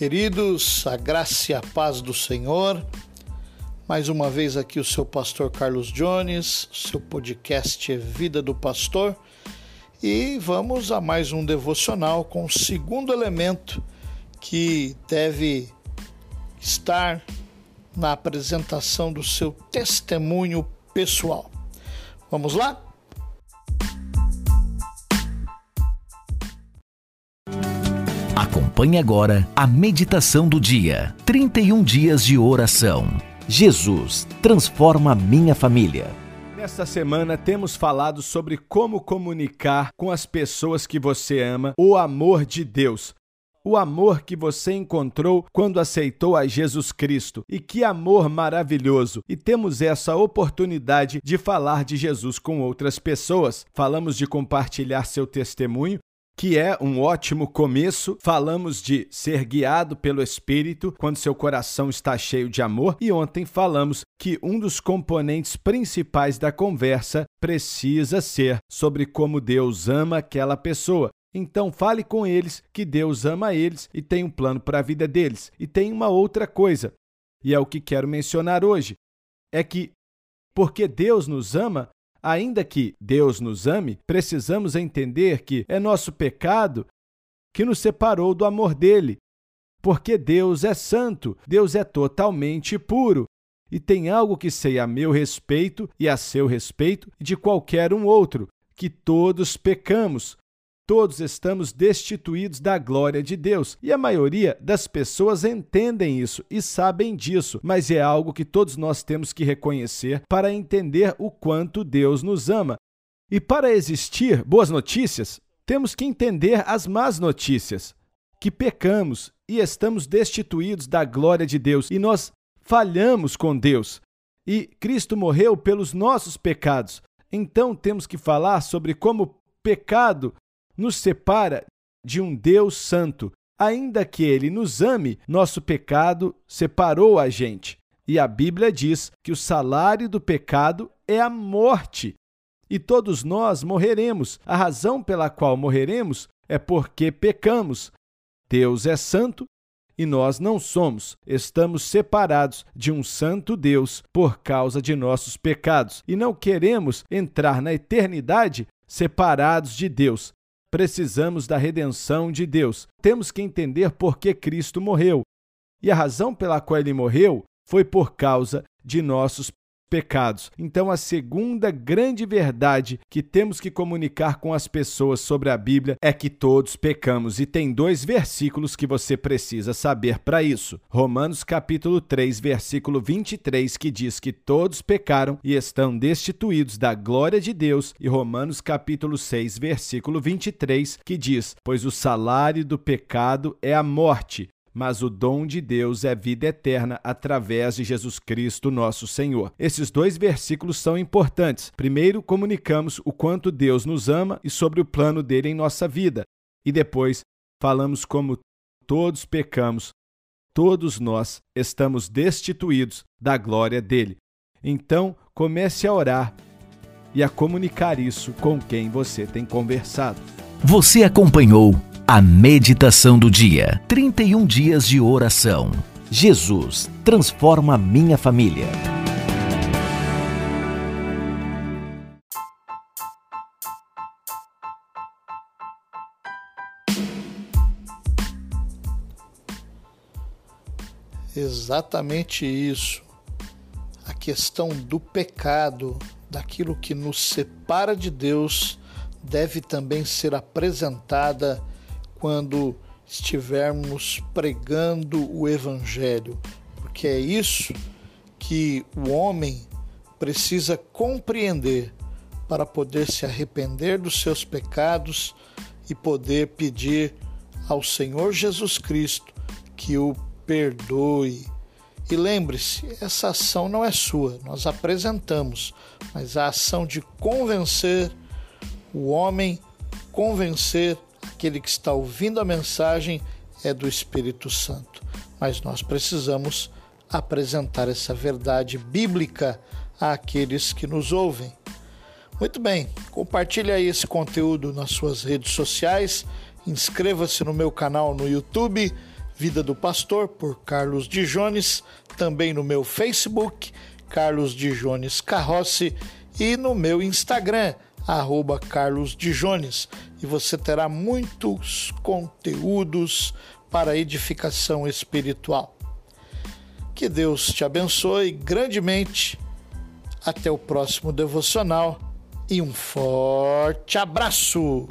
Queridos, a graça e a paz do Senhor. Mais uma vez aqui o seu pastor Carlos Jones, seu podcast é Vida do Pastor. E vamos a mais um devocional com o segundo elemento que deve estar na apresentação do seu testemunho pessoal. Vamos lá? Acompanhe agora a meditação do dia. 31 dias de oração. Jesus transforma minha família. Nesta semana temos falado sobre como comunicar com as pessoas que você ama o amor de Deus. O amor que você encontrou quando aceitou a Jesus Cristo. E que amor maravilhoso! E temos essa oportunidade de falar de Jesus com outras pessoas. Falamos de compartilhar seu testemunho que é um ótimo começo. Falamos de ser guiado pelo Espírito quando seu coração está cheio de amor, e ontem falamos que um dos componentes principais da conversa precisa ser sobre como Deus ama aquela pessoa. Então fale com eles que Deus ama eles e tem um plano para a vida deles. E tem uma outra coisa, e é o que quero mencionar hoje, é que porque Deus nos ama, Ainda que Deus nos ame, precisamos entender que é nosso pecado que nos separou do amor dele. Porque Deus é santo, Deus é totalmente puro. E tem algo que sei a meu respeito e a seu respeito e de qualquer um outro, que todos pecamos, Todos estamos destituídos da glória de Deus e a maioria das pessoas entendem isso e sabem disso, mas é algo que todos nós temos que reconhecer para entender o quanto Deus nos ama. E para existir boas notícias, temos que entender as más notícias, que pecamos e estamos destituídos da glória de Deus e nós falhamos com Deus. E Cristo morreu pelos nossos pecados. Então temos que falar sobre como pecado nos separa de um Deus santo. Ainda que ele nos ame, nosso pecado separou a gente. E a Bíblia diz que o salário do pecado é a morte. E todos nós morreremos. A razão pela qual morreremos é porque pecamos. Deus é santo e nós não somos. Estamos separados de um santo Deus por causa de nossos pecados e não queremos entrar na eternidade separados de Deus. Precisamos da redenção de Deus. Temos que entender por que Cristo morreu. E a razão pela qual ele morreu foi por causa de nossos pecados. Então, a segunda grande verdade que temos que comunicar com as pessoas sobre a Bíblia é que todos pecamos e tem dois versículos que você precisa saber para isso. Romanos capítulo 3, versículo 23, que diz que todos pecaram e estão destituídos da glória de Deus, e Romanos capítulo 6, versículo 23, que diz: "Pois o salário do pecado é a morte, mas o dom de Deus é vida eterna através de Jesus Cristo, nosso Senhor. Esses dois versículos são importantes. Primeiro, comunicamos o quanto Deus nos ama e sobre o plano dele em nossa vida. E depois, falamos como todos pecamos, todos nós estamos destituídos da glória dele. Então, comece a orar e a comunicar isso com quem você tem conversado. Você acompanhou a meditação do dia. 31 dias de oração. Jesus transforma minha família. Exatamente isso. A questão do pecado, daquilo que nos separa de Deus, deve também ser apresentada quando estivermos pregando o Evangelho, porque é isso que o homem precisa compreender para poder se arrepender dos seus pecados e poder pedir ao Senhor Jesus Cristo que o perdoe. E lembre-se, essa ação não é sua, nós apresentamos, mas a ação de convencer o homem, convencer aquele que está ouvindo a mensagem é do Espírito Santo. Mas nós precisamos apresentar essa verdade bíblica àqueles que nos ouvem. Muito bem, compartilhe aí esse conteúdo nas suas redes sociais, inscreva-se no meu canal no YouTube, Vida do Pastor por Carlos Dijones, também no meu Facebook, Carlos Dijones Carrossi, e no meu Instagram, arroba Carlos. E você terá muitos conteúdos para edificação espiritual. Que Deus te abençoe grandemente. Até o próximo devocional e um forte abraço!